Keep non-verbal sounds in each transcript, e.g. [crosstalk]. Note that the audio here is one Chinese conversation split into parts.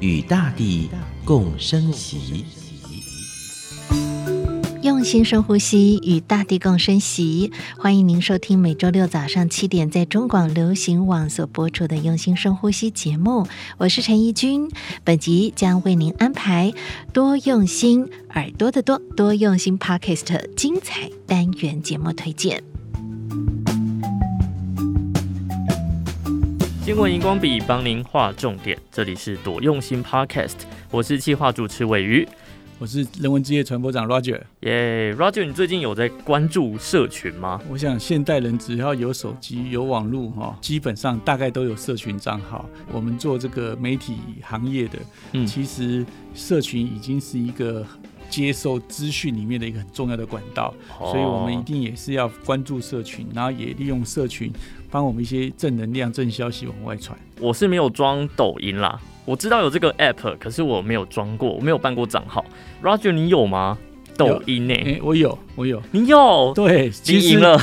与大地共生息，用心深呼吸，与大地共生息。欢迎您收听每周六早上七点在中广流行网所播出的《用心深呼吸》节目。我是陈怡君，本集将为您安排多用心耳朵的多多用心 Podcast 精彩单元节目推荐。新闻荧光笔帮您画重点，这里是多用心 Podcast，我是企划主持尾鱼，我是人文之夜传播长 Roger。耶，Roger，你最近有在关注社群吗？我想现代人只要有手机、有网络，哈，基本上大概都有社群账号。我们做这个媒体行业的，嗯，其实社群已经是一个接受资讯里面的一个很重要的管道，哦，所以我们一定也是要关注社群，然后也利用社群。帮我们一些正能量、正消息往外传。我是没有装抖音啦，我知道有这个 app，可是我没有装过，我没有办过账号。Roger，你有吗？抖音呢、欸欸？我有，我有。你有？对，其实赢了。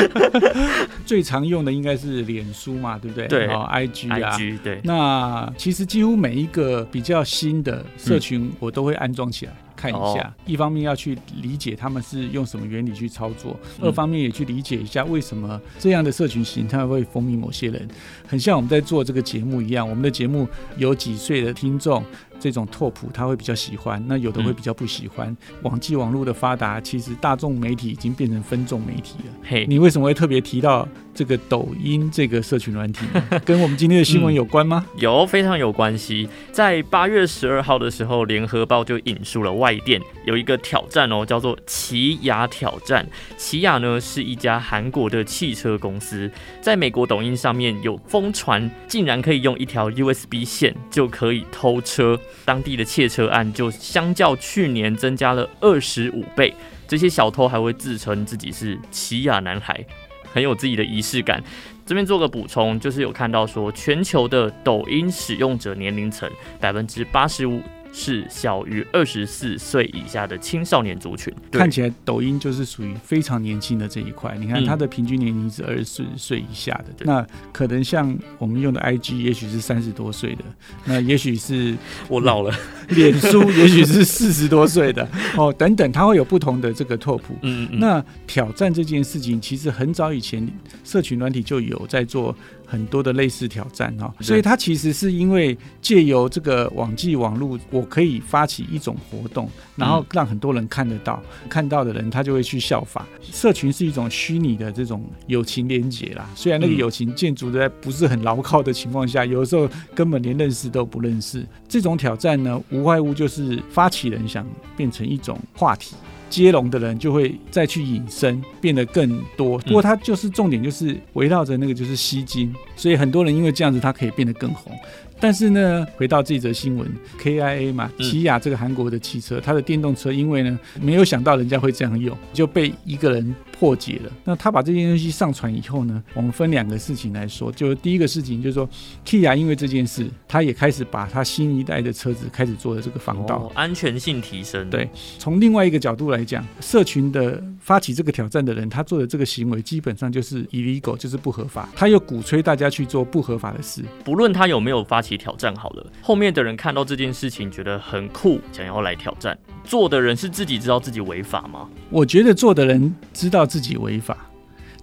[laughs] 最常用的应该是脸书嘛，对不对？对，IG 啊，IG 对。那其实几乎每一个比较新的社群，我都会安装起来。嗯看一下，一方面要去理解他们是用什么原理去操作，二方面也去理解一下为什么这样的社群形态会风靡某些人。很像我们在做这个节目一样，我们的节目有几岁的听众，这种拓扑他会比较喜欢，那有的会比较不喜欢。网际网络的发达，其实大众媒体已经变成分众媒体了。嘿，你为什么会特别提到这个抖音这个社群软体？[laughs] 跟我们今天的新闻有关吗？嗯，有，非常有关系。在八月十二号的时候，联合报就引述了外电有一个挑战哦，叫做奇雅挑战。奇雅呢是一家韩国的汽车公司，在美国抖音上面有疯传，竟然可以用一条 USB 线就可以偷车。当地的窃车案就相较去年增加了二十五倍，这些小偷还会自称自己是奇亚男孩，很有自己的仪式感。这边做个补充，就是有看到说，全球的抖音使用者年龄层百分之八十五。是小于二十四岁以下的青少年族群，看起来抖音就是属于非常年轻的这一块。你看它的平均年龄是二十四岁以下的，嗯，那可能像我们用的 IG，也许是三十多岁的，那也许是 [laughs] 我老了。[laughs] 脸书也许是四十多岁的哦，等等，它会有不同的这个拓扑。嗯嗯。那挑战这件事情，其实很早以前社群软体就有在做。很多的类似挑战哈，所以它其实是因为借由这个网际网络，我可以发起一种活动，然后让很多人看得到，看到的人他就会去效法。社群是一种虚拟的这种友情连结啦，虽然那个友情建筑在不是很牢靠的情况下，有的时候根本连认识都不认识。这种挑战呢，无外乎就是发起人想变成一种话题。接龙的人就会再去引申，变得更多。不过他就是重点，就是围绕着那个就是吸金，所以很多人因为这样子，他可以变得更红。但是呢，回到这则新闻，KIA 嘛，起亚这个韩国的汽车，它的电动车，因为呢没有想到人家会这样用，就被一个人破解了。那他把这件东西上传以后呢，我们分两个事情来说，就第一个事情就是说，，Kia 因为这件事，他也开始把他新一代的车子开始做的这个防盗，哦，安全性提升。对，从另外一个角度来讲，社群的发起这个挑战的人，他做的这个行为基本上就是 illegal，就是不合法。他又鼓吹大家去做不合法的事，不论他有没有发起挑战好了，后面的人看到这件事情觉得很酷，想要来挑战。做的人是自己知道自己违法吗？我觉得做的人知道自己违法，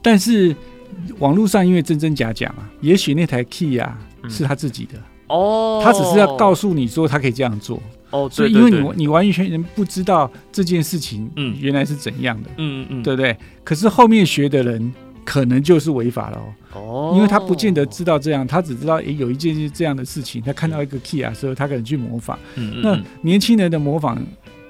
但是网络上因为真真假假嘛，也许那台 key 啊是他自己的哦，他只是要告诉你说他可以这样做哦，所以因为你你完全人不知道这件事情嗯原来是怎样的嗯嗯，对不对？可是后面学的人。可能就是违法了哦，因为他不见得知道这样，他只知道诶有一件这样的事情，他看到一个 key 啊，所以他可能去模仿。嗯嗯。那年轻人的模仿，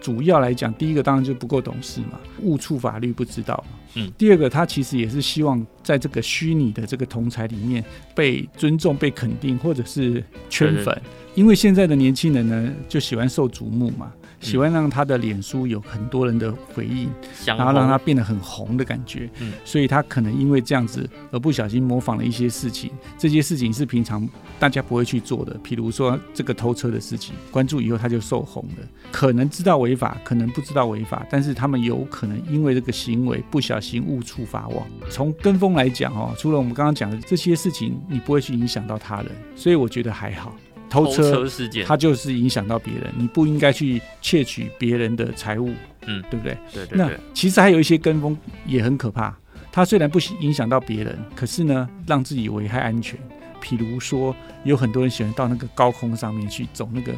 主要来讲，第一个当然就不够懂事嘛，误触法律不知道嘛。嗯。第二个，他其实也是希望在这个虚拟的这个同才里面被尊重、被肯定，或者是圈粉。因为现在的年轻人呢，就喜欢受瞩目嘛。喜欢让他的脸书有很多人的回应，然后让他变得很红的感觉。嗯，所以他可能因为这样子而不小心模仿了一些事情，这些事情是平常大家不会去做的，譬如说这个偷车的事情，关注以后他就受红了，可能知道违法，可能不知道违法，但是他们有可能因为这个行为不小心误触法网。从跟风来讲哦，除了我们刚刚讲的这些事情，你不会去影响到他人，所以我觉得还好。偷车，事件，它就是影响到别人，你不应该去窃取别人的财物，嗯，对不对？对对对。那其实还有一些跟风也很可怕，他虽然不影响到别人，可是呢，让自己危害安全。譬如说，有很多人喜欢到那个高空上面去走那个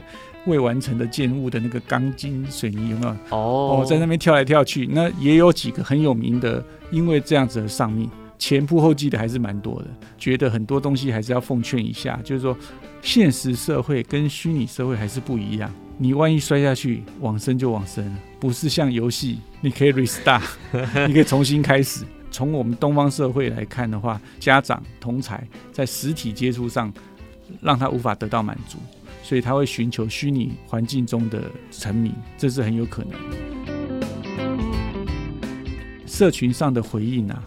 未完成的建物的那个钢筋水泥，有没有？哦，哦，在那边跳来跳去，那也有几个很有名的，因为这样子而丧命。前仆后继的还是蛮多的，觉得很多东西还是要奉劝一下，就是说，现实社会跟虚拟社会还是不一样。你万一摔下去，往生就往生了，不是像游戏，你可以 restart，[laughs] 你可以重新开始。从我们东方社会来看的话，家长同才在实体接触上，让他无法得到满足，所以他会寻求虚拟环境中的沉迷，这是很有可能。社群上的回应啊。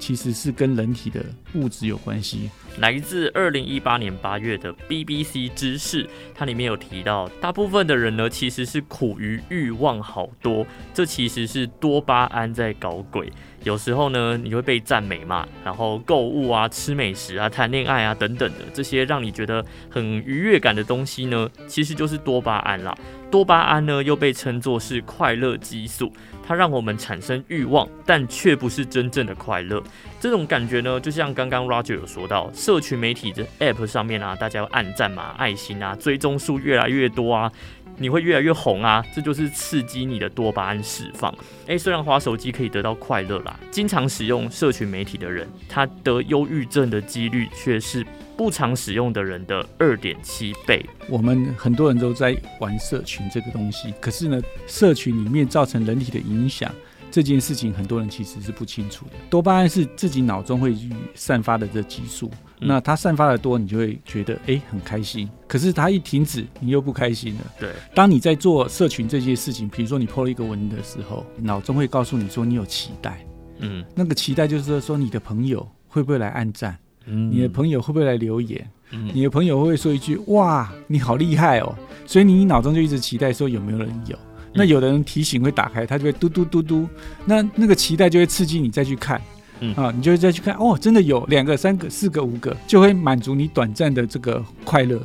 其实是跟人体的物质有关系。来自二零一八年八月的 BBC 知识，它里面有提到，大部分的人呢其实是苦于欲望好多，这其实是多巴胺在搞鬼。有时候呢，你会被赞美嘛，然后购物啊、吃美食啊、谈恋爱啊等等的这些让你觉得很愉悦感的东西呢，其实就是多巴胺啦。多巴胺呢又被称作是快乐激素。它让我们产生欲望，但却不是真正的快乐。这种感觉呢，就像刚刚 Roger 有说到，社群媒体的 App 上面啊，大家要按赞嘛、爱心啊，追踪数越来越多啊，你会越来越红啊，这就是刺激你的多巴胺释放。诶，虽然滑手机可以得到快乐啦，经常使用社群媒体的人，他得忧郁症的几率却是不常使用的人的二点七倍。我们很多人都在玩社群这个东西，可是呢，社群里面造成人体的影响这件事情，很多人其实是不清楚的。多巴胺是自己脑中会散发的这激素，嗯、那它散发的多，你就会觉得哎很开心。可是它一停止，你又不开心了。对，当你在做社群这些事情，比如说你 po 了一个文的时候，脑中会告诉你说你有期待，嗯，那个期待就是说你的朋友会不会来按赞。嗯你的朋友会不会来留言？嗯、你的朋友会不会说一句“哇，你好厉害哦”？所以你脑中就一直期待说有没有人有。那有的人提醒会打开，它就会嘟嘟嘟嘟。那那个期待就会刺激你再去看，嗯啊，你就会再去看哦，真的有两个、三个、四个、五个，就会满足你短暂的这个快乐。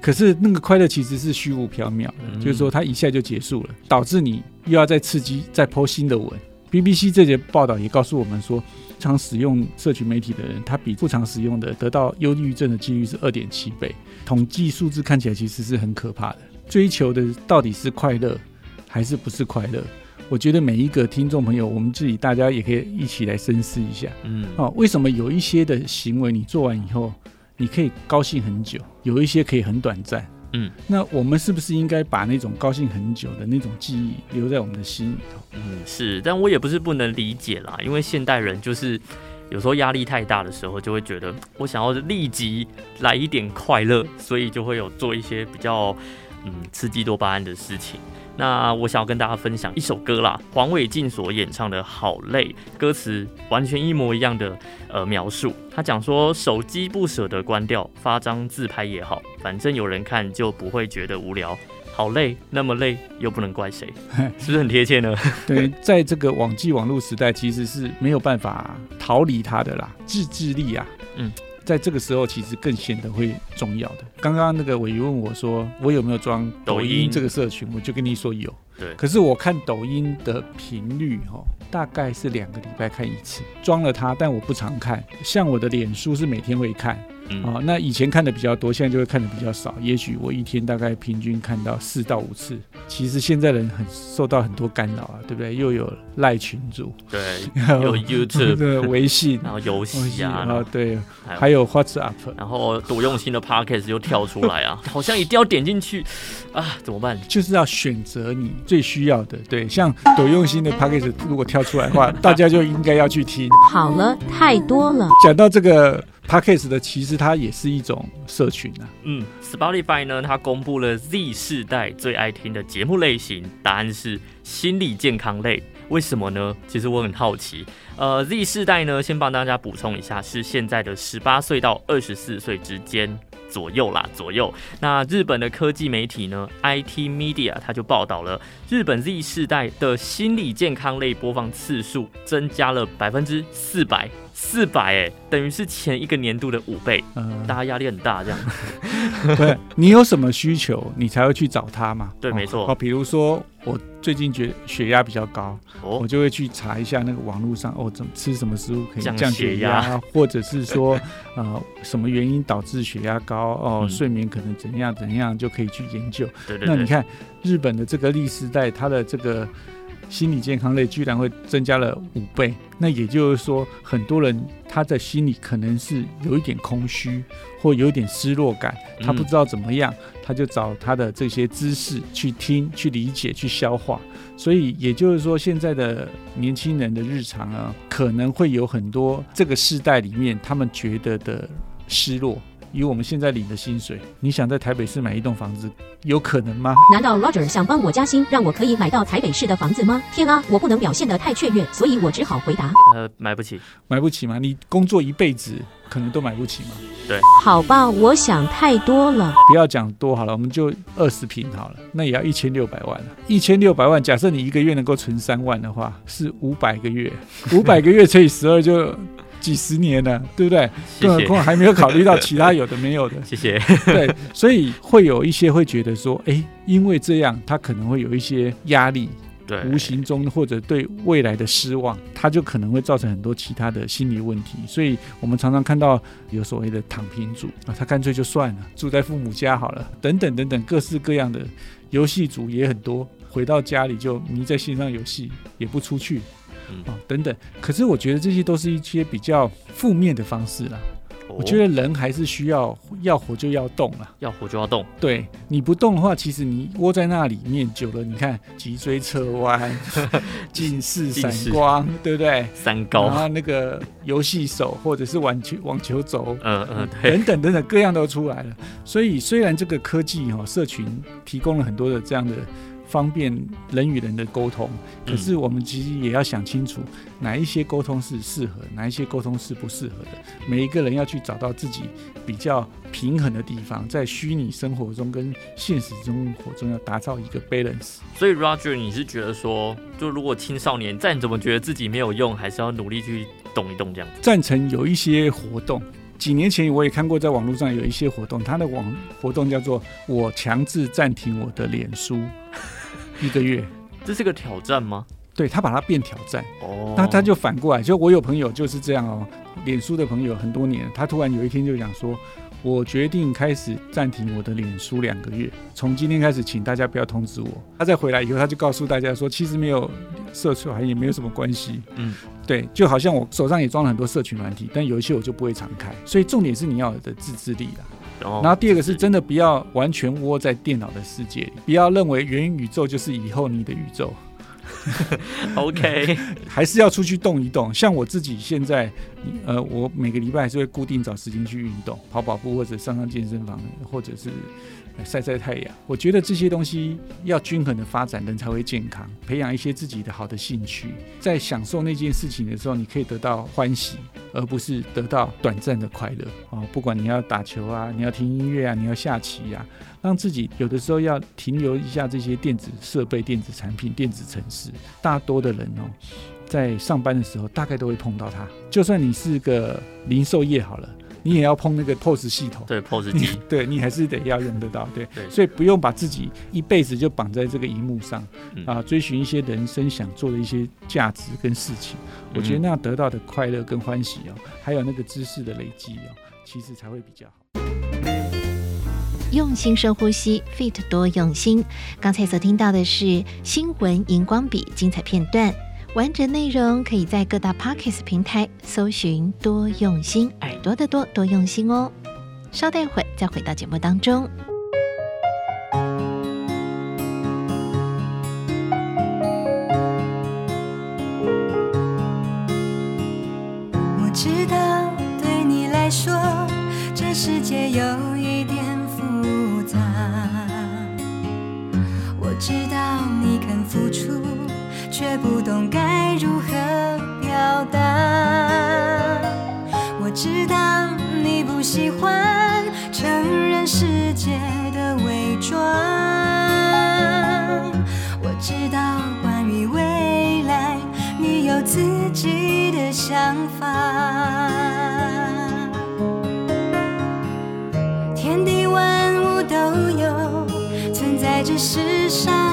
可是那个快乐其实是虚无缥缈的，嗯、就是说它一下就结束了，导致你又要再刺激、再 po 新的文。BBC 这节报道也告诉我们说。常使用社群媒体的人，他比不常使用的得到忧郁症的几率是二点七倍。统计数字看起来其实是很可怕的。追求的到底是快乐，还是不是快乐？我觉得每一个听众朋友，我们自己大家也可以一起来深思一下。嗯，哦，为什么有一些的行为你做完以后，你可以高兴很久，有一些可以很短暂？嗯，那我们是不是应该把那种高兴很久的那种记忆留在我们的心里头？嗯，是，但我也不是不能理解啦，因为现代人就是有时候压力太大的时候，就会觉得我想要立即来一点快乐，所以就会有做一些比较嗯刺激多巴胺的事情。那我想要跟大家分享一首歌啦，黄伟晋所演唱的《好累》，歌词完全一模一样的呃描述。他讲说，手机不舍得关掉，发张自拍也好，反正有人看就不会觉得无聊。好累，那么累又不能怪谁，[laughs] 是不是很贴切呢？对，在这个网际网络时代，其实是没有办法逃离它的啦，自制力啊，嗯。在这个时候，其实更显得会重要的。刚刚那个伟问我说，我有没有装抖音这个社群，我就跟你说有。对。可是我看抖音的频率，哈，大概是两个礼拜看一次。装了它，但我不常看。像我的脸书是每天会看。嗯、哦，那以前看的比较多，现在就会看的比较少。也许我一天大概平均看到四到五次。其实现在人很受到很多干扰啊，对不对？又有赖群主，对，有 YouTube 的微信，然后游戏啊，啊对，还有 WhatsApp，然后多用心的 Podcast 又跳出来啊，好像一定要点进去啊，怎么办？就是要选择你最需要的。对，像多用心的 Podcast 如果跳出来的话，大家就应该要去听。好了，太多了。讲到这个。Podcast 的其实它也是一种社群啊。嗯，Spotify 呢，它公布了 Z 世代最爱听的节目类型，答案是心理健康类。为什么呢？其实我很好奇。呃，Z 世代呢，先帮大家补充一下，是现在的十八岁到二十四岁之间。左右啦，左右。那日本的科技媒体呢，IT Media，它就报道了日本 Z 世代的心理健康类播放次数增加了百分之四百，四百哎，等于是前一个年度的五倍。嗯，大家压力很大，这样。[laughs] 对，你有什么需求，你才会去找他嘛？对，没错。哦，比如说我。最近觉得血压比较高，哦，我就会去查一下那个网络上哦，怎么吃什么食物可以降血压，[laughs] 或者是说 [laughs] 呃什么原因导致血压高哦，嗯，睡眠可能怎样怎样就可以去研究。对对对。那你看日本的这个历史代，它的这个。心理健康类居然会增加了五倍，那也就是说，很多人他的心里可能是有一点空虚，或有一点失落感，他不知道怎么样，他就找他的这些知识去听、去理解、去消化。所以也就是说，现在的年轻人的日常啊，可能会有很多这个世代里面他们觉得的失落。以我们现在领的薪水，你想在台北市买一栋房子，有可能吗？难道 Roger 想帮我加薪，让我可以买到台北市的房子吗？天啊，我不能表现得太雀跃，所以我只好回答：呃，买不起，买不起吗？你工作一辈子，可能都买不起吗？对，好吧，我想太多了。不要讲多好了，我们就二十平好了，那也要一千六百万。一千六百万，假设你一个月能够存三万的话，是五百个月，五百个月乘以十二就。几十年了，对不对？更何况还没有考虑到其他有的没有的。谢谢。[laughs] 对，所以会有一些会觉得说，哎，因为这样，他可能会有一些压力，对，无形中或者对未来的失望，他就可能会造成很多其他的心理问题。所以我们常常看到有所谓的躺平族啊，他干脆就算了，住在父母家好了，等等等等，各式各样的游戏组也很多，回到家里就迷在线上游戏，也不出去。哦，等等，可是我觉得这些都是一些比较负面的方式啦。哦、我觉得人还是需要要活就要动了，要活就要动。对，你不动的话，其实你窝在那里面久了，你看脊椎侧弯、[laughs] 近视、散光，对不对？三高，然后那个游戏手或者是网球网球肘，嗯嗯，等等等等，各样都出来了。所以虽然这个科技哈、哦，社群提供了很多的这样的。方便人与人的沟通，可是我们其实也要想清楚，哪一些沟通是适合，哪一些沟通是不适合的。每一个人要去找到自己比较平衡的地方，在虚拟生活中跟现实生活中要打造一个 balance。所以，Roger，你是觉得说，就如果青少年再怎么觉得自己没有用，还是要努力去动一动这样子？赞成有一些活动，几年前我也看过，在网络上有一些活动，他的网活动叫做“我强制暂停我的脸书”。一个月，这是个挑战吗？对，他把它变挑战，哦，那他就反过来，就我有朋友就是这样哦，脸书的朋友很多年，他突然有一天就讲说，我决定开始暂停我的脸书两个月，从今天开始，请大家不要通知我。他再回来以后，他就告诉大家说，其实没有社群还也没有什么关系，嗯，对，就好像我手上也装了很多社群软体，但有一些我就不会常开，所以重点是你要有的自制力啦。然后第二个是真的不要完全窝在电脑的世界里，不要认为元宇宙就是以后你的宇宙。[laughs] OK，[laughs] 还是要出去动一动。像我自己现在，呃，我每个礼拜还是会固定找时间去运动，跑跑步或者上上健身房，或者是。晒晒太阳，我觉得这些东西要均衡的发展，人才会健康。培养一些自己的好的兴趣，在享受那件事情的时候，你可以得到欢喜，而不是得到短暂的快乐。哦，不管你要打球啊，你要听音乐啊，你要下棋啊，让自己有的时候要停留一下这些电子设备、电子产品、电子程式。大多的人哦，在上班的时候大概都会碰到它。就算你是个零售业好了。你也要碰那个 POS 系统，对 POS 机，对你还是得要用得到，对，对，所以不用把自己一辈子就绑在这个荧幕上，嗯、啊，追寻一些人生想做的一些价值跟事情，嗯、我觉得那样得到的快乐跟欢喜哦，还有那个知识的累积哦，其实才会比较好。用心深呼吸，Fit 多用心。刚才所听到的是新闻荧光笔精彩片段。完整内容可以在各大 pockets 平台搜寻，多用心，耳朵的多多用心哦。稍待会再回到节目当中。我知道对你来说，这世界有一点复杂。我知道你肯付出。却不懂该如何表达。我知道你不喜欢承认世界的伪装。我知道关于未来，你有自己的想法。天地万物都有存在这世上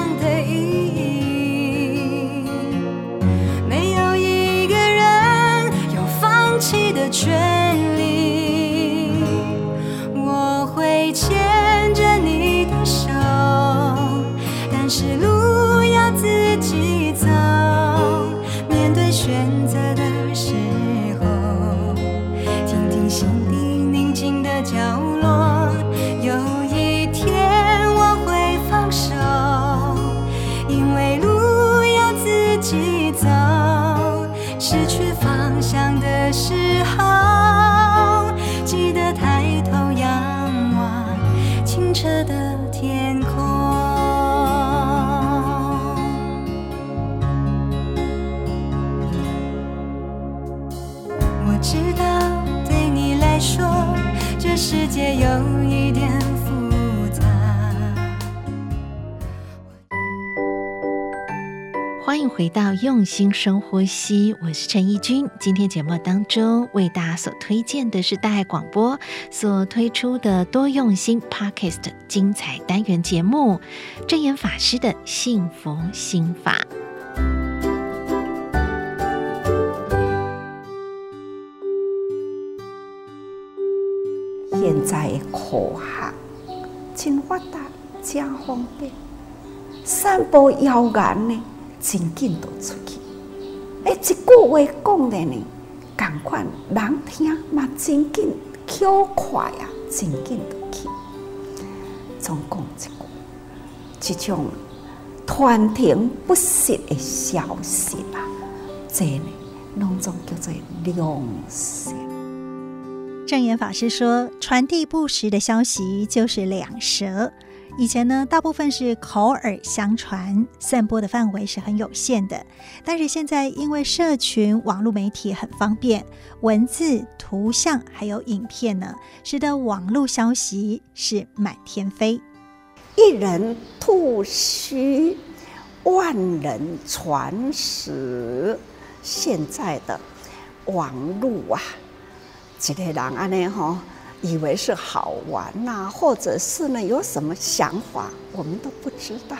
回到用心深呼吸，我是陈怡君。今天节目当中为大家所推荐的是大爱广播所推出的多用心 Podcast 精彩单元节目——证严法师的幸福心法。现在的科学真发达，真方便，散布谣言呢，真紧就出去。哎，一句话讲的呢，赶快人听嘛，真紧，巧快啊，真紧就去。总讲一句，这种传停不实的消息啊，这呢，拢总叫做良舌。证严法师说：“传递不实的消息就是两舌。以前呢，大部分是口耳相传，散播的范围是很有限的。但是现在，因为社群网络媒体很方便，文字、图像还有影片呢，使得网络消息是满天飞。一人吐虚，万人传实。现在的网络啊。”这个人安尼吼，以为是好玩呐、或者是呢有什么想法，我们都不知道。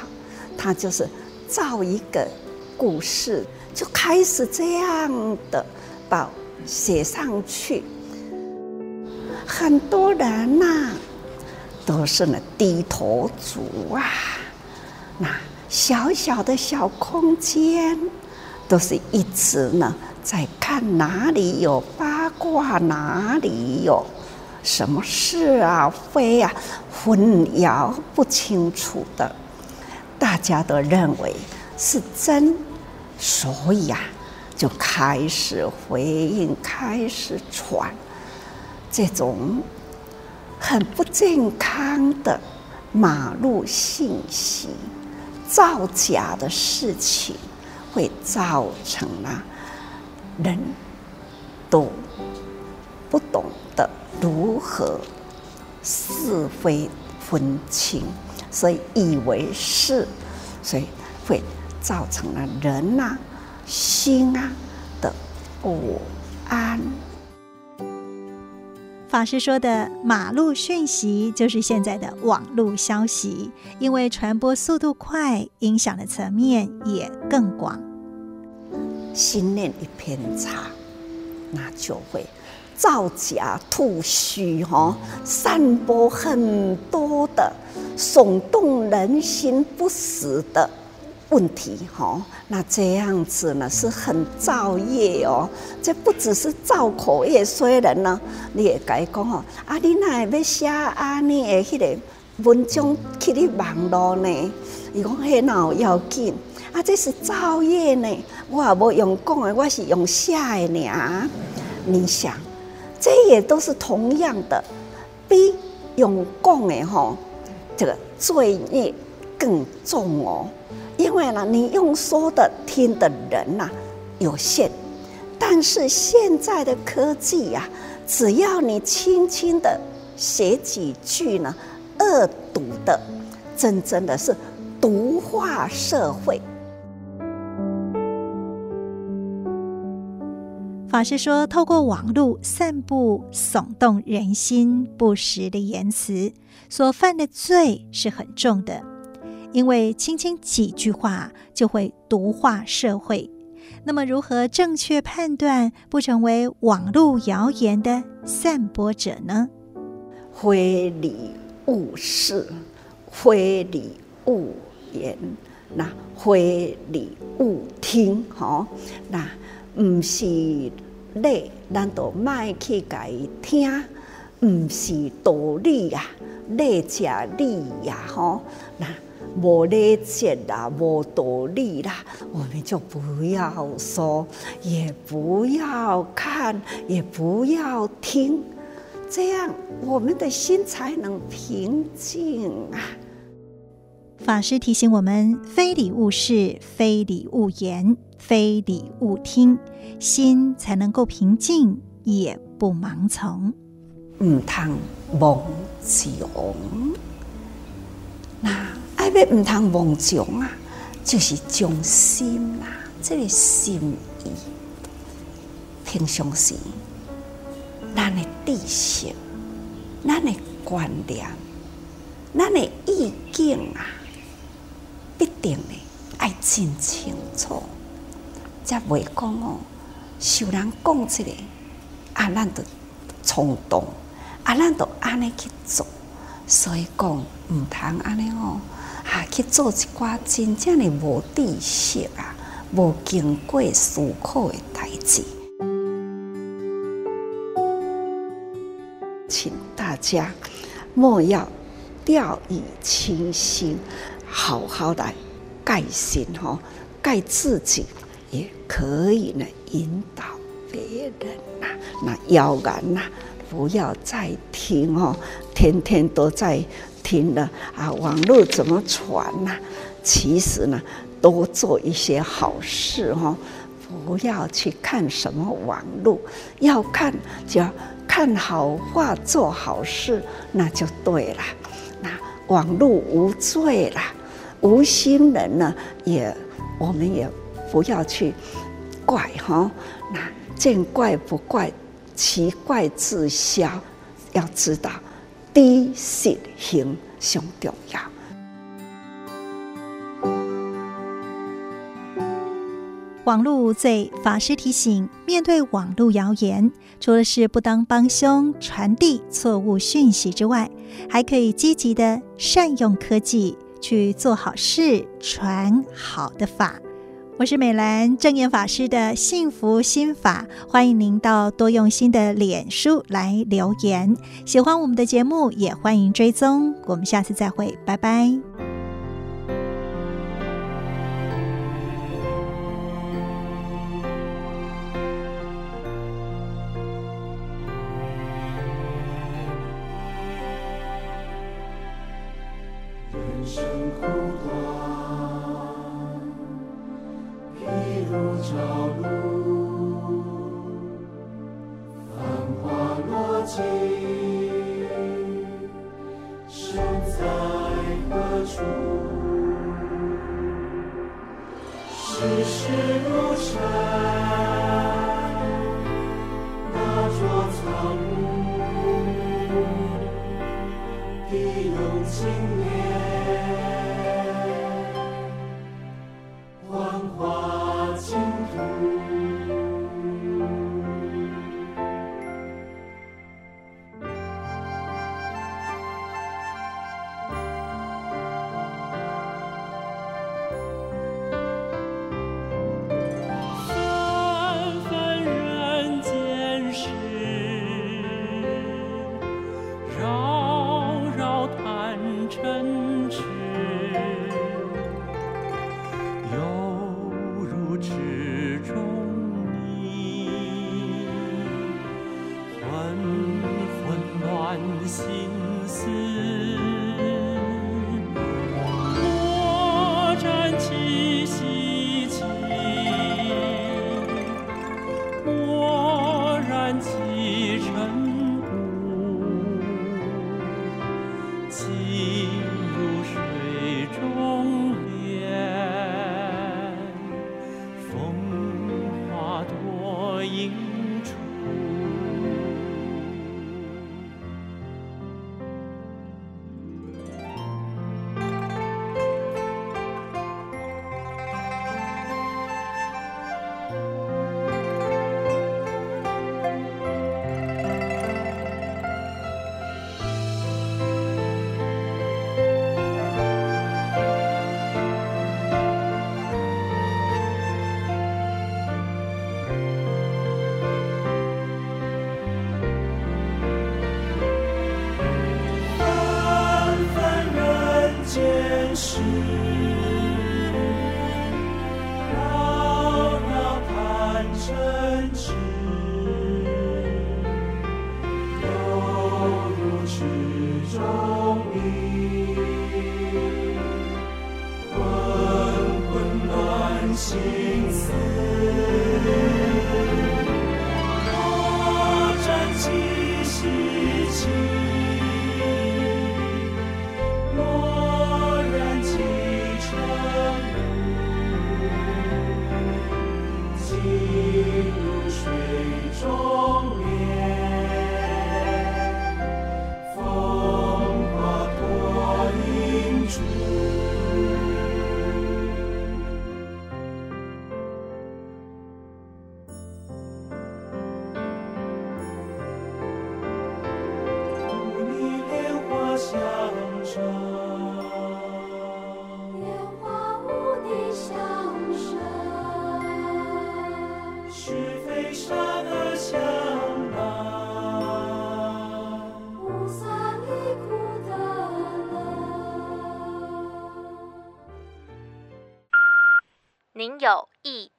他就是造一个故事，就开始这样的把写上去。很多人呐、都是呢低头族啊，那小小的小空间，都是一直呢在看哪里有八。卦哪里有什么是啊非啊混淆不清楚的，大家都认为是真，所以啊就开始回应，开始传这种很不健康的马路信息，造假的事情，会造成了人多。不懂得如何是非分清，所以以为是，所以会造成了人呐、啊、心啊的不安。法师说的马路讯息，就是现在的网络消息，因为传播速度快，影响的层面也更广。心念一偏差，那就会。造假吐虚，哈，散播很多的耸动人心不实的问题，哈，那这样子呢是很造业哦。这不只是造口业，虽然呢，你也该讲哦，啊，你那要写啊，你的迄个文章去你网络呢？伊讲迄哪有要紧？啊，这是造业呢，我也无用讲的，我是用写的呢。你想？这也都是同样的，比用讲的吼，这个罪孽更重哦。因为呢，你用说的听的人呐、有限，但是现在的科技呀、啊，只要你轻轻的写几句呢，恶毒的，真真的是毒化社会。法师说，透过网络散布耸动人心不实的言辞，所犯的罪是很重的，因为轻轻几句话就会毒化社会。那么，如何正确判断不成为网络谣言的散播者呢？非礼勿视，非礼勿言，那非礼勿听，吼，那。毋是礼，咱就卖去甲伊听；毋是道理呀，礼者利呀，吼。那无礼节啦，无道理啦，我们就不要说，也不要看，也不要听，这样我们的心才能平静啊。法师提醒我们：非礼勿视，非礼勿言。非礼勿听，心才能够平静，也不盲从。唔通妄想，那爱要唔通妄想啊，就是将心啦，这个心意，平常时，咱的知识，咱的观念，咱的意见啊，必定的爱真清楚。才袂讲哦，受人讲出来，啊，咱就冲动，啊，咱就安尼去做，所以讲毋通安尼哦，啊，去做一寡真正的无知识啊，无经过思考的代志。请大家莫要掉以轻心，好好的改心哈，改自己。也可以呢，引导别人呐、啊，那谣言呐，不要再听哦，天天都在听了啊，网络怎么传呐？其实呢，多做一些好事哦，不要去看什么网络，要看就要看好话，做好事，那就对了。那网络无罪啦，无心人呢，也我们也。不要去怪哈，那见怪不怪，其怪自消。要知道，知实行上重要。网络无罪，法师提醒：面对网络谣言，除了是不当帮凶传递错误讯息之外，还可以积极的善用科技去做好事，传好的法。我是美兰正言法师的幸福心法，欢迎您到多用心的脸书来留言。喜欢我们的节目，也欢迎追踪。我们下次再会，拜拜。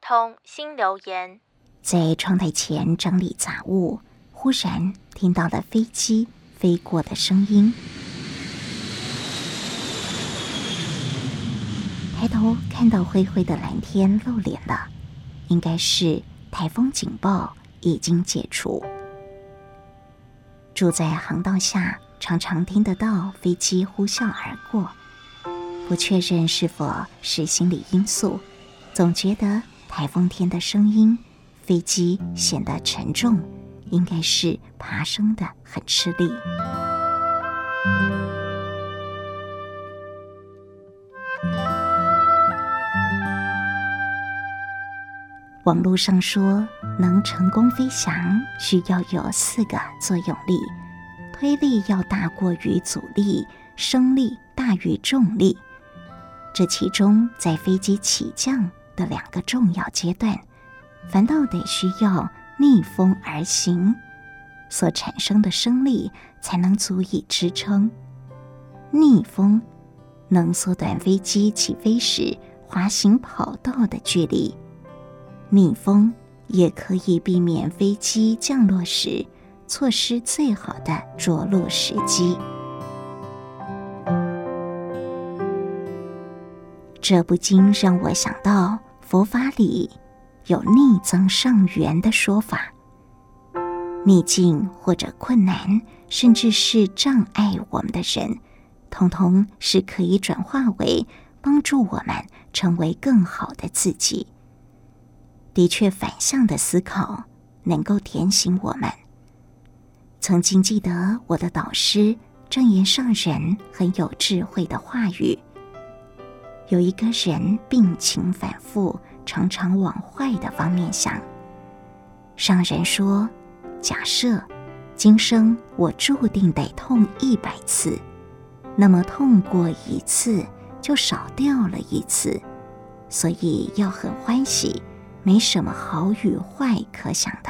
通新留言，在窗台前整理杂物，忽然听到了飞机飞过的声音。抬头看到灰灰的蓝天露脸了，应该是台风警报已经解除。住在航道下，常常听得到飞机呼啸而过，不确认是否是心理因素。总觉得台风天的声音，飞机显得沉重，应该是爬升的很吃力。网络上说，能成功飞翔需要有四个作用力：推力要大过于阻力，升力大于重力。这其中，在飞机起降的两个重要阶段，反倒得需要逆风而行，所产生的升力才能足以支撑。逆风能缩短飞机起飞时滑行跑道的距离，逆风也可以避免飞机降落时错失最好的着陆时机。这不禁让我想到。佛法里有逆增上缘的说法，逆境或者困难，甚至是障碍我们的人，通通是可以转化为帮助我们成为更好的自己。的确，反向的思考能够点醒我们。曾经记得我的导师证严上人很有智慧的话语。有一个人病情反复，常常往坏的方面想。上人说：“假设今生我注定得痛一百次，那么痛过一次就少掉了一次，所以要很欢喜，没什么好与坏可想的。”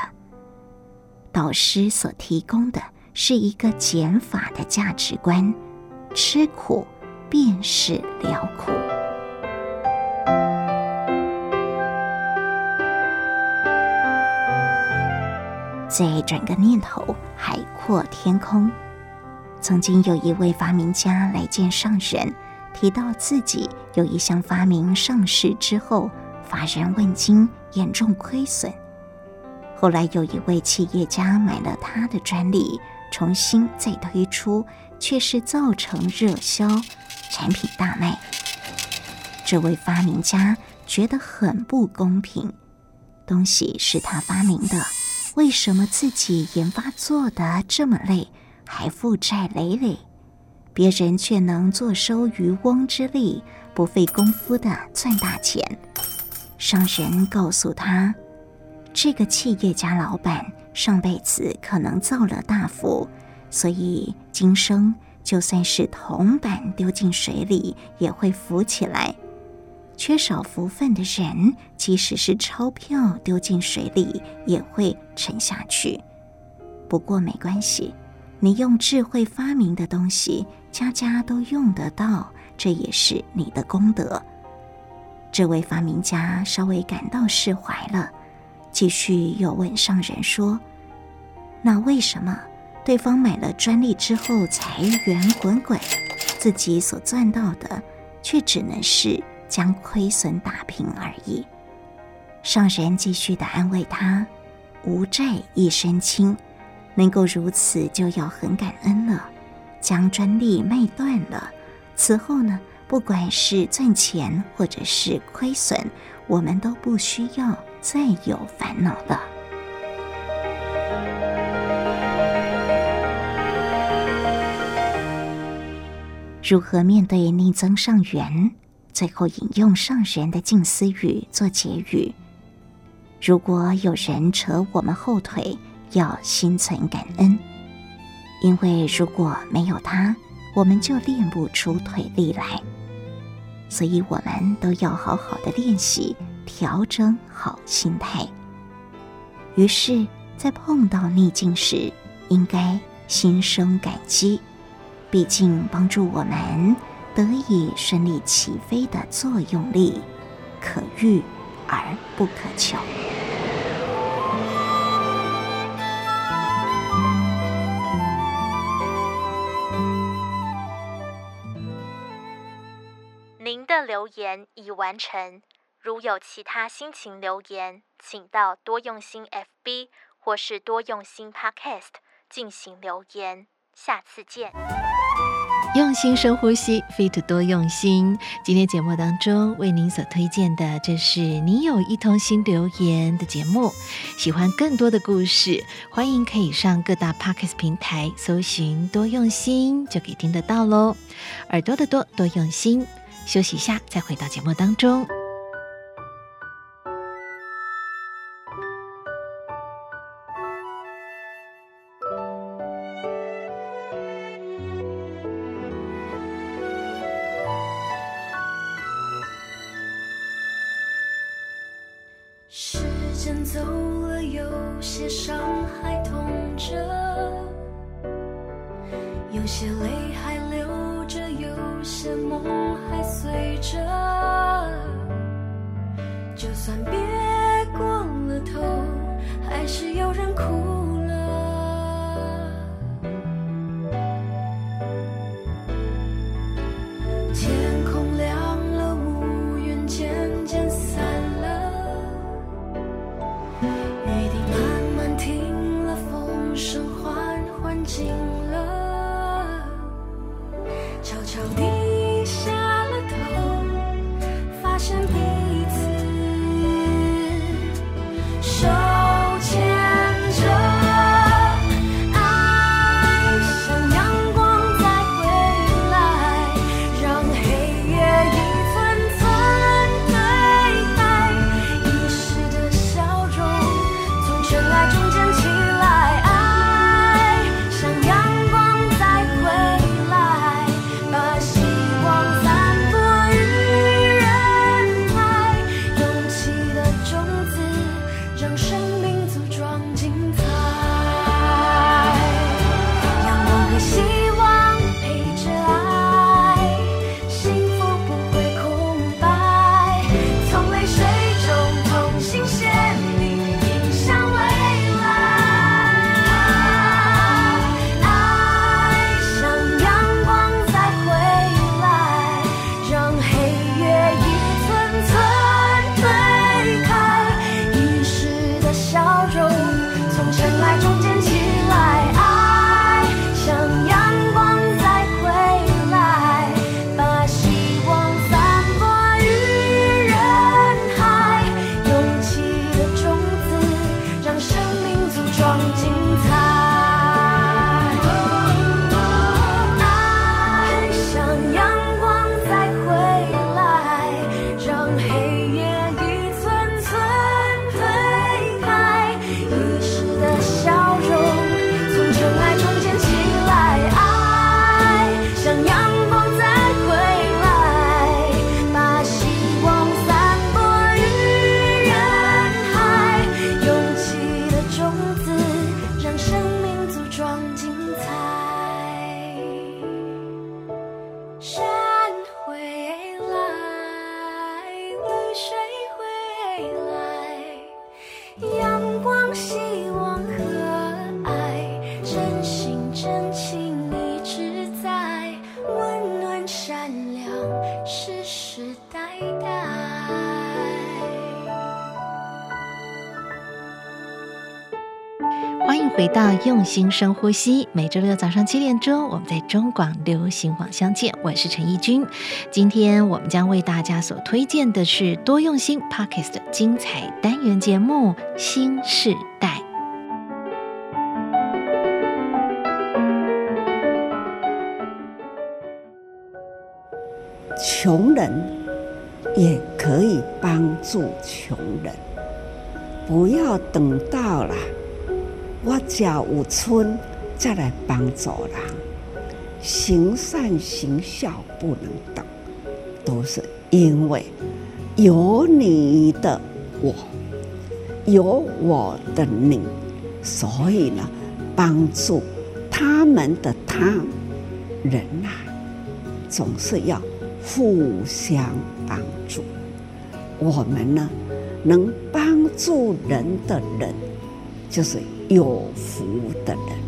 导师所提供的是一个减法的价值观，吃苦便是了苦。再转个念头，海阔天空。曾经有一位发明家来见上神，提到自己有一项发明上市之后，乏人问津，严重亏损。后来有一位企业家买了他的专利，重新再推出，却是造成热销，产品大卖。这位发明家觉得很不公平，东西是他发明的，为什么自己研发做得这么累，还负债累累？别人却能坐收渔翁之利，不费功夫地赚大钱。商人告诉他，这个企业家老板上辈子可能造了大福，所以今生就算是铜板丢进水里也会浮起来。缺少福分的人，即使是钞票丢进水里也会沉下去。不过没关系，你用智慧发明的东西，家家都用得到，这也是你的功德。这位发明家稍微感到释怀了，继续又问商人说：“那为什么对方买了专利之后财源滚滚，自己所赚到的却只能是？”将亏损打平而已。商人继续的安慰他：“无债一身轻，能够如此就要很感恩了。将专利卖断了，此后呢，不管是赚钱或者是亏损，我们都不需要再有烦恼了。”如何面对逆增上缘？最后引用上人的静思语做结语：如果有人扯我们后腿，要心存感恩，因为如果没有他，我们就练不出腿力来。所以我们都要好好的练习，调整好心态。于是，在碰到逆境时，应该心生感激，毕竟帮助我们。得以顺利起飞的作用力，可遇而不可求。您的留言已完成。如有其他心情留言，请到多用心 FB 或是多用心 Podcast 进行留言。下次见。用心深呼吸，Fit 多用心。今天节目当中为您所推荐的，这是你有一同心留言的节目。喜欢更多的故事，欢迎可以上各大 Podcast 平台搜寻“多用心”，就可以听得到喽。耳朵的多，多用心。休息一下，再回到节目当中。用心深呼吸。每周六早上七点钟，我们在中广流行网相见。我是陈怡君。今天我们将为大家所推荐的是多用心 Podcast 的精彩单元节目《心示代》。穷人也可以帮助穷人，不要等到了。我家有春，再来帮助人，行善行孝不能等，都是因为有你的我，有我的你，所以呢，帮助他们的他人呐、啊，总是要互相帮助。我们呢，能帮助人的人，就是。有福的人。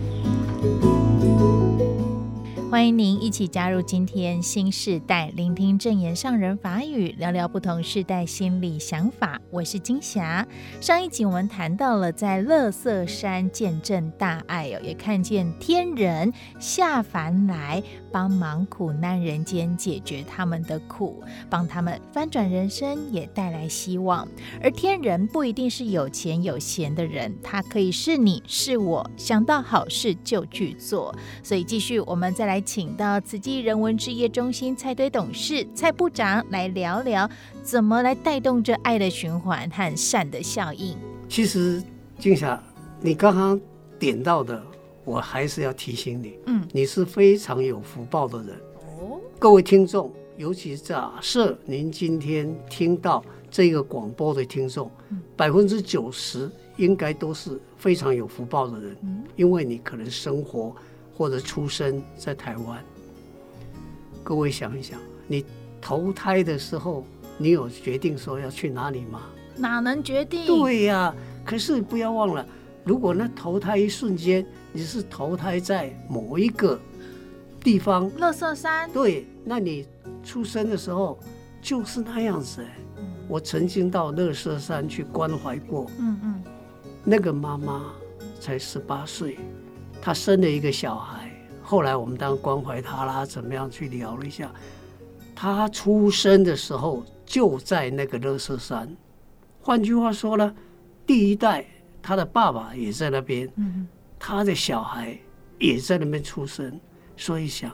欢迎您一起加入今天新时代，聆听正言上人法语，聊聊不同世代心理想法。我是金霞。上一集我们谈到了在乐色山见证大爱哦，也看见天人下凡来帮忙苦难人间，解决他们的苦，帮他们翻转人生，也带来希望。而天人不一定是有钱有闲的人，他可以是你是我，想到好事就去做。所以继续，我们再来。请到慈济人文置业中心蔡堆董事蔡部长来聊聊，怎么来带动这爱的循环和善的效应。其实，静霞，你刚刚点到的，我还是要提醒你，嗯，你是非常有福报的人。哦，各位听众，尤其假设您今天听到这个广播的听众，百分之九十应该都是非常有福报的人，嗯，因为你可能生活。或者出生在台湾，各位想一想，你投胎的时候，你有决定说要去哪里吗？哪能决定？对呀、啊，可是不要忘了，如果那投胎一瞬间，你是投胎在某一个地方，乐色山，对，那你出生的时候就是那样子。嗯、我曾经到乐色山去关怀过，嗯嗯，那个妈妈才十八岁。她生了一个小孩，后来我们当关怀她啦，怎么样去聊了一下。她出生的时候就在那个乐色山，换句话说呢，第一代她的爸爸也在那边，他的小孩也在那边出生。所以想，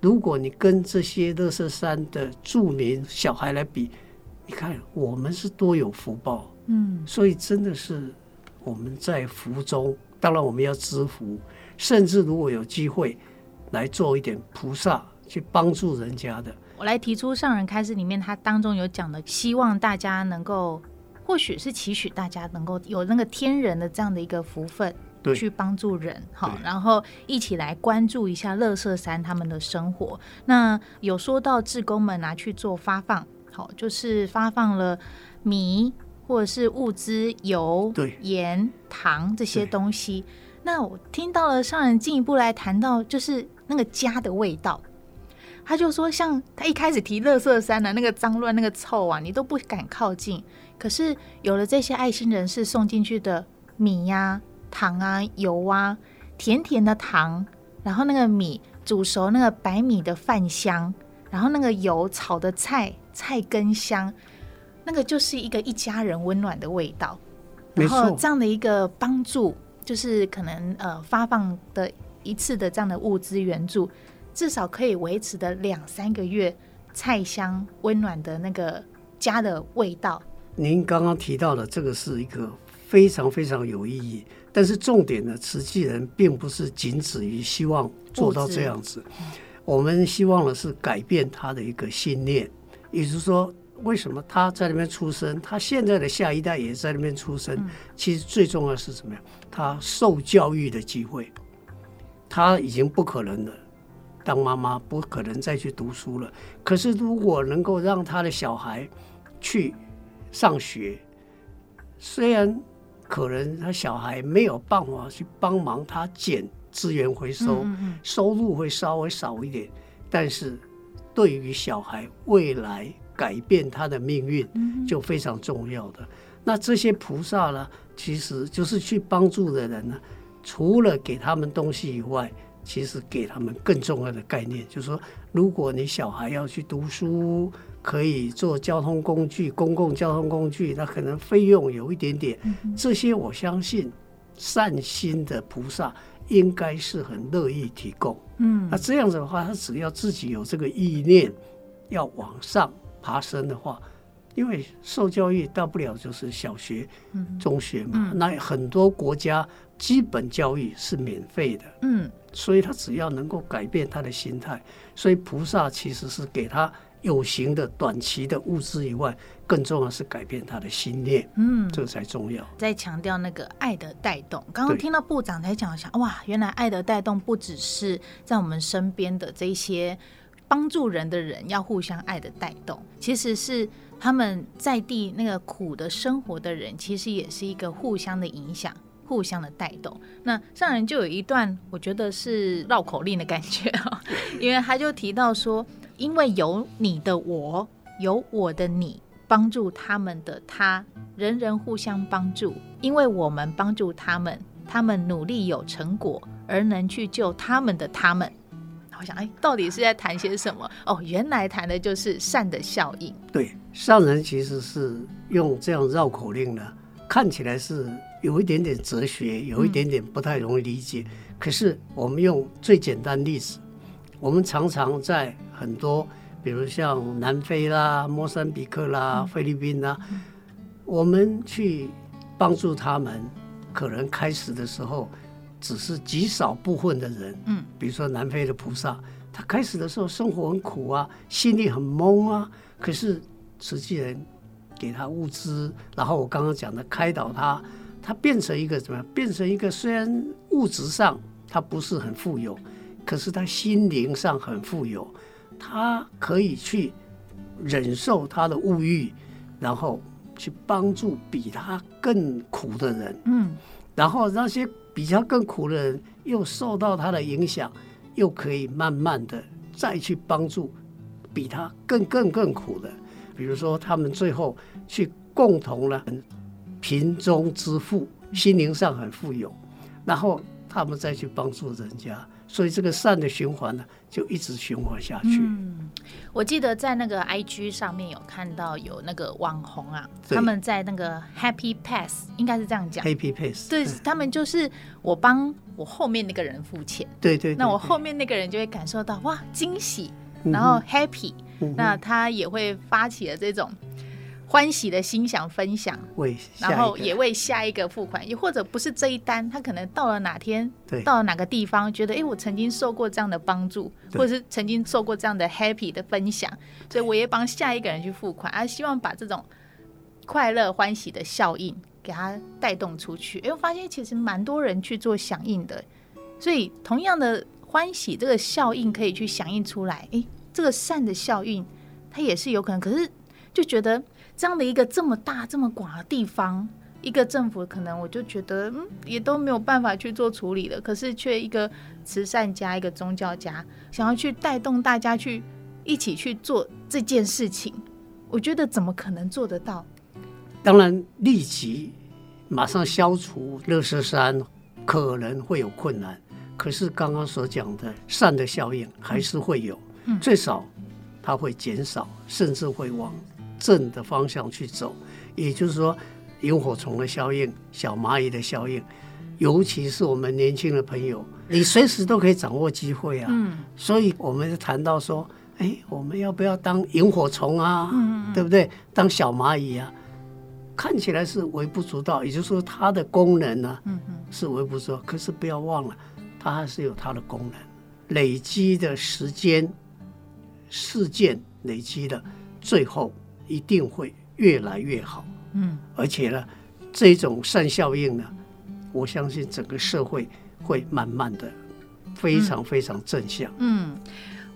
如果你跟这些乐色山的著名小孩来比，你看我们是多有福报，嗯，所以真的是我们在福中。当然，我们要知福，甚至如果有机会来做一点菩萨，去帮助人家的。我来提出上人开示里面，他当中有讲的，希望大家能够，或许是期许大家能够有那个天人的这样的一个福分，对，去帮助人，好，然后一起来关注一下乐色山他们的生活。那有说到志工们拿去做发放，好，就是发放了米。或者是物资，油、盐、糖这些东西。那我听到了上人进一步来谈到，就是那个家的味道。他就说，像他一开始提乐色山的那个脏乱、那个臭啊，你都不敢靠近。可是有了这些爱心人士送进去的米呀、啊、糖啊、油啊，甜甜的糖，然后那个米煮熟那个白米的饭香，然后那个油炒的菜菜根香。那个就是一个一家人温暖的味道，然后这样的一个帮助，就是可能呃发放的一次的这样的物资援助，至少可以维持的两三个月菜香温暖的那个家的味道。您刚刚提到的这个是一个非常非常有意义，但是重点呢，慈济人并不是仅止于希望做到这样子，我们希望的是改变他的一个信念，也就是说。为什么他在那边出生？他现在的下一代也在那边出生。其实最重要的是什么呀？他受教育的机会，他已经不可能了。当妈妈不可能再去读书了。可是如果能够让他的小孩去上学，虽然可能他小孩没有办法去帮忙他捡资源回收，嗯嗯，收入会稍微少一点，但是对于小孩未来改变他的命运就非常重要的。那这些菩萨呢，其实就是去帮助的人呢，除了给他们东西以外，其实给他们更重要的概念，就是说，如果你小孩要去读书，可以做交通工具，公共交通工具，那可能费用有一点点，这些我相信善心的菩萨应该是很乐意提供。嗯，那这样子的话，他只要自己有这个意念，要往上爬升的话。因为受教育大不了就是小学、中学嘛，那很多国家基本教育是免费的，嗯，所以他只要能够改变他的心态，所以菩萨其实是给他有形的短期的物质以外，更重要是改变他的心念，嗯，这个才重要。在强调那个爱的带动，刚刚听到部长在讲，想哇，原来爱的带动不只是在我们身边的这些帮助人的人要互相爱的带动，其实是。他们在地那个苦的生活的人，其实也是一个互相的影响、互相的带动。那上人就有一段，我觉得是绕口令的感觉啊，因为他就提到说，因为有你的我，有我的你，帮助他们的他，人人互相帮助，因为我们帮助他们，他们努力有成果，而能去救他们的他们。我想，哎，到底是在谈些什么？哦，原来谈的就是善的效应。对，上人其实是用这样绕口令的，看起来是有一点点哲学，有一点点不太容易理解。可是我们用最简单例子，我们常常在很多，比如像南非啦、莫桑比克啦、嗯、菲律宾啦，嗯、我们去帮助他们，可能开始的时候。只是极少部分的人，嗯，比如说南非的菩萨，他开始的时候生活很苦啊，心里很懵啊。可是实际人给他物资，然后我刚刚讲的开导他，他变成一个怎么样？变成一个虽然物质上他不是很富有，可是他心灵上很富有，他可以去忍受他的物欲，然后去帮助比他更苦的人，嗯，然后那些。比他更苦的人，又受到他的影响，又可以慢慢的再去帮助比他更更更苦的。比如说，他们最后去共同了贫中之富，心灵上很富有，然后他们再去帮助人家。所以这个善的循环呢，就一直循环下去。嗯，我记得在那个 IG 上面有看到有那个网红啊，他们在那个 Happy Pass，应该是这样讲。Happy Pass，对，他们就是我帮我后面那个人付钱，对对，那我后面那个人就会感受到哇惊喜，然后 Happy，那他也会发起了这种。欢喜的心想分享，然后也为下一个付款，也或者不是这一单，他可能到了哪天，对到了哪个地方，觉得哎，我曾经受过这样的帮助，或者是曾经受过这样的 happy 的分享，所以我也帮下一个人去付款，而希望把这种快乐欢喜的效应给他带动出去。哎，我发现其实蛮多人去做响应的，所以同样的欢喜这个效应可以去响应出来，哎，这个善的效应它也是有可能，可是就觉得。这样的一个这么大这么广的地方，一个政府可能我就觉得，嗯，也都没有办法去做处理了。可是却一个慈善家，一个宗教家，想要去带动大家去一起去做这件事情，我觉得怎么可能做得到？当然，立即马上消除垃圾山可能会有困难，可是刚刚所讲的善的效应还是会有，嗯，最少它会减少，甚至会往。正的方向去走，也就是说，萤火虫的效应、小蚂蚁的效应，尤其是我们年轻的朋友，你随时都可以掌握机会啊。嗯，所以我们就谈到说，哎，我们要不要当萤火虫啊？嗯，对不对？当小蚂蚁啊，看起来是微不足道，也就是说它的功能呢，嗯嗯，是微不足道。可是不要忘了，它还是有它的功能，累积的时间、事件累积的最后。一定会越来越好，嗯，而且呢，这种善效应呢，我相信整个社会会慢慢的非常非常正向。嗯，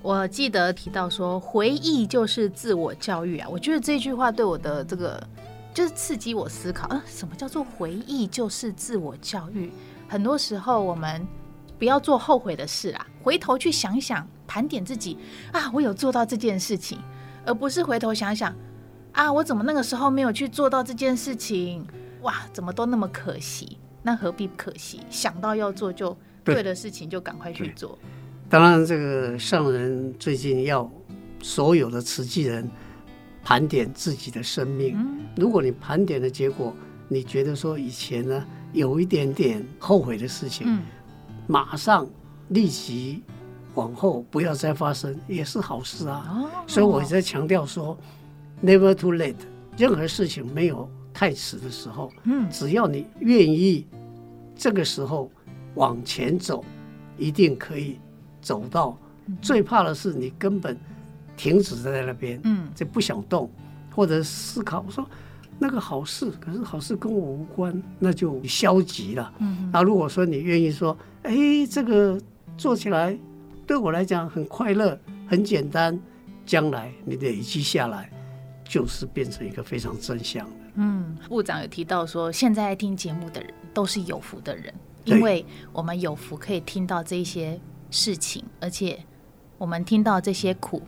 我记得提到说，回忆就是自我教育啊。我觉得这句话对我的这个就是刺激我思考啊，什么叫做回忆就是自我教育？很多时候我们不要做后悔的事啦，回头去想想，盘点自己啊，我有做到这件事情，而不是回头想想啊，我怎么那个时候没有去做到这件事情？哇，怎么都那么可惜？那何必可惜？想到要做就对的事情，就赶快去做。当然，这个上人最近要所有的慈济人盘点自己的生命。嗯、如果你盘点的结果，你觉得说以前呢有一点点后悔的事情，嗯、马上立即往后不要再发生，也是好事啊。哦、所以我在强调说、哦、，never too late，任何事情没有。太迟的时候，嗯，只要你愿意，这个时候往前走，一定可以走到。最怕的是你根本停止在那边，嗯，就不想动，或者思考我说那个好事，可是好事跟我无关，那就消极了。嗯，那如果说你愿意说，哎，这个做起来对我来讲很快乐，很简单，将来你累积下来，就是变成一个非常正向的。嗯，部长有提到说，现在听节目的人都是有福的人，因为我们有福可以听到这些事情，而且我们听到这些苦，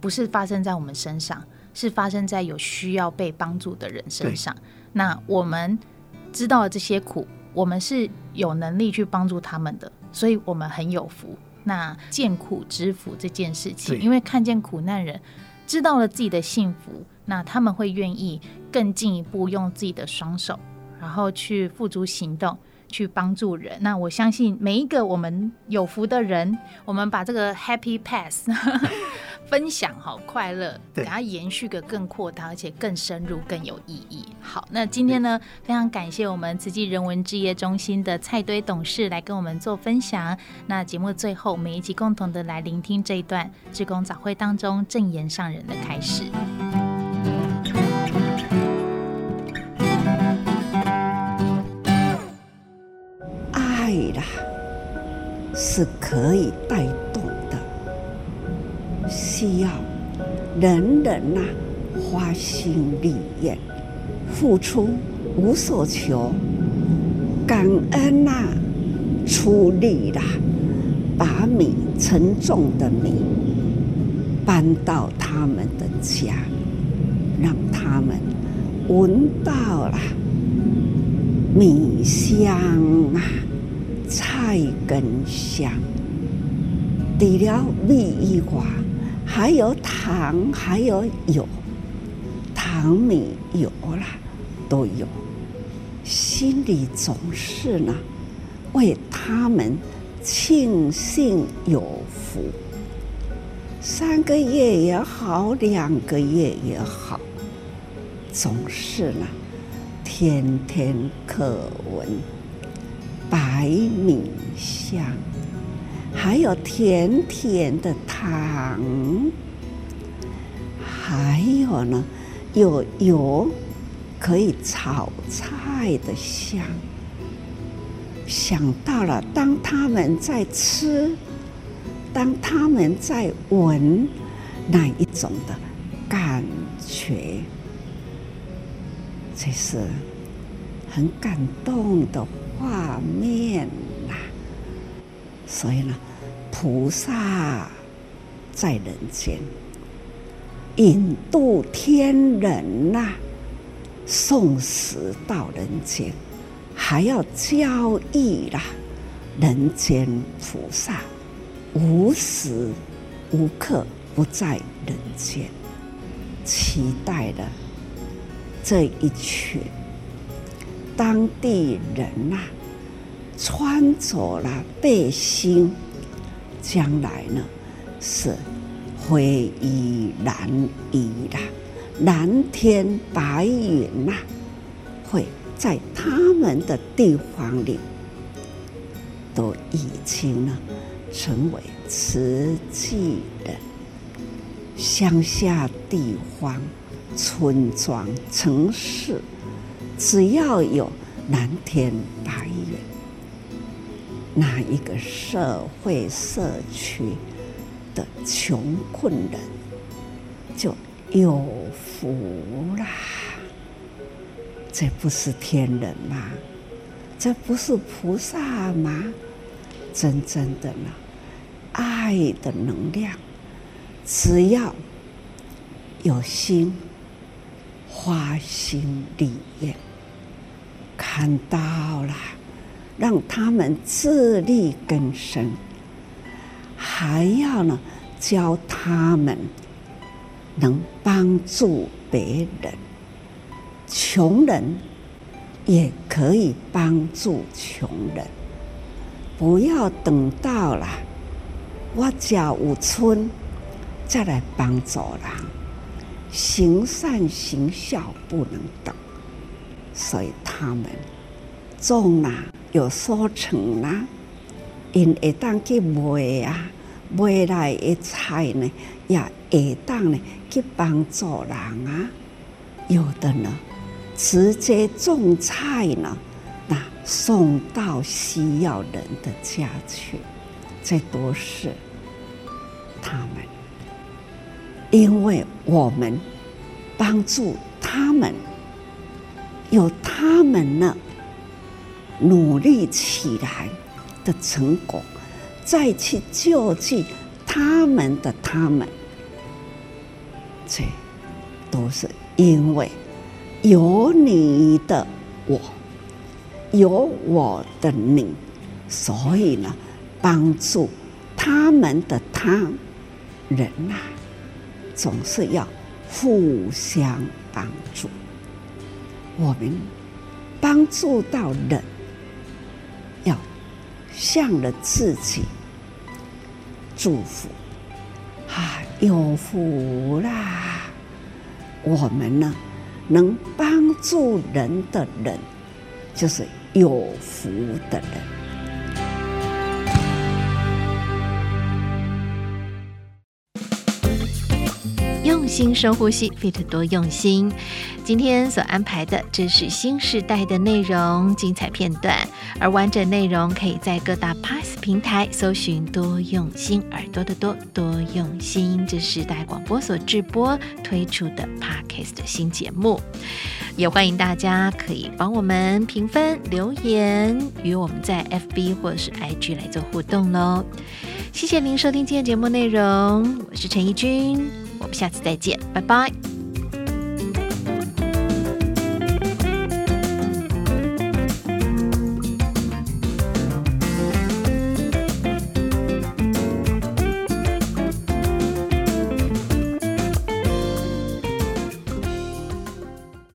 不是发生在我们身上，是发生在有需要被帮助的人身上。那我们知道这些苦，我们是有能力去帮助他们的，所以我们很有福。那见苦知福这件事情，因为看见苦难人，知道了自己的幸福。那他们会愿意更进一步用自己的双手，然后去付诸行动，去帮助人。那我相信每一个我们有福的人，我们把这个 Happy pass 分享好快乐，给它延续个更扩大，而且更深入、更有意义。好，那今天呢，非常感谢我们慈济人文志业中心的蔡堆董事来跟我们做分享。那节目最后，每一集共同的来聆听这一段志工早会当中正言上人的开始。爱啦。是可以带动的，需要人人呐、啊、发心力愿，付出无所求，感恩呐、出力啦，把米沉重的米搬到他们的家，让他们闻到了米香啊。菜根香，除了米以外，还有糖，还有油，糖米油啦都有，心里总是呢为他们庆幸有福。三个月也好，两个月也好，总是呢天天可闻。白米香，还有甜甜的糖，还有呢，有油可以炒菜的香。想到了，当他们在吃，当他们在闻那一种的感觉，这是很感动的。画面、所以呢，菩萨在人间引渡天人呐、送死到人间，还要教育啦，人间菩萨无时无刻不在人间，期待的这一群。当地人呐、穿着了背心，将来呢是灰衣蓝衣啦，蓝天白云呐、会在他们的地方里都已经呢成为瓷器的，乡下地方、村庄、城市。只要有蓝天白云，那一个社会社区的穷困人就有福啦。这不是天人吗？这不是菩萨吗？真正的呢，爱的能量，只要有心，花心立愿，看到了，让他们自力更生，还要呢教他们能帮助别人，穷人也可以帮助穷人，不要等到了我家有村再来帮助人。行善行孝不能等，所以他们种啊，有收成啊，因会当去卖啊，卖来的菜呢，也会当呢去帮助人啊。有的呢，直接种菜呢，那送到需要人的家去，这都是他们。因为我们帮助他们，有他们呢努力起来的成果，再去救济他们的他们，这都是因为有你的我，有我的你，所以呢，帮助他们的他人呐、啊。总是要互相帮助。我们帮助到人，向着自己祝福啊，有福啦！我们呢，能帮助人的人，就是有福的人。心深呼吸，Fit 多用心。今天所安排的，这是新时代的内容精彩片段，而完整内容可以在各大 Pass 平台搜寻“多用心耳朵的多多用心”。这是时代广播所直播推出的 Podcast 新节目，也欢迎大家可以帮我们评分、留言，与我们在 FB 或者是 IG 来做互动喽。谢谢您收听今天节目内容，我是陈怡君。我们下次再见，拜拜。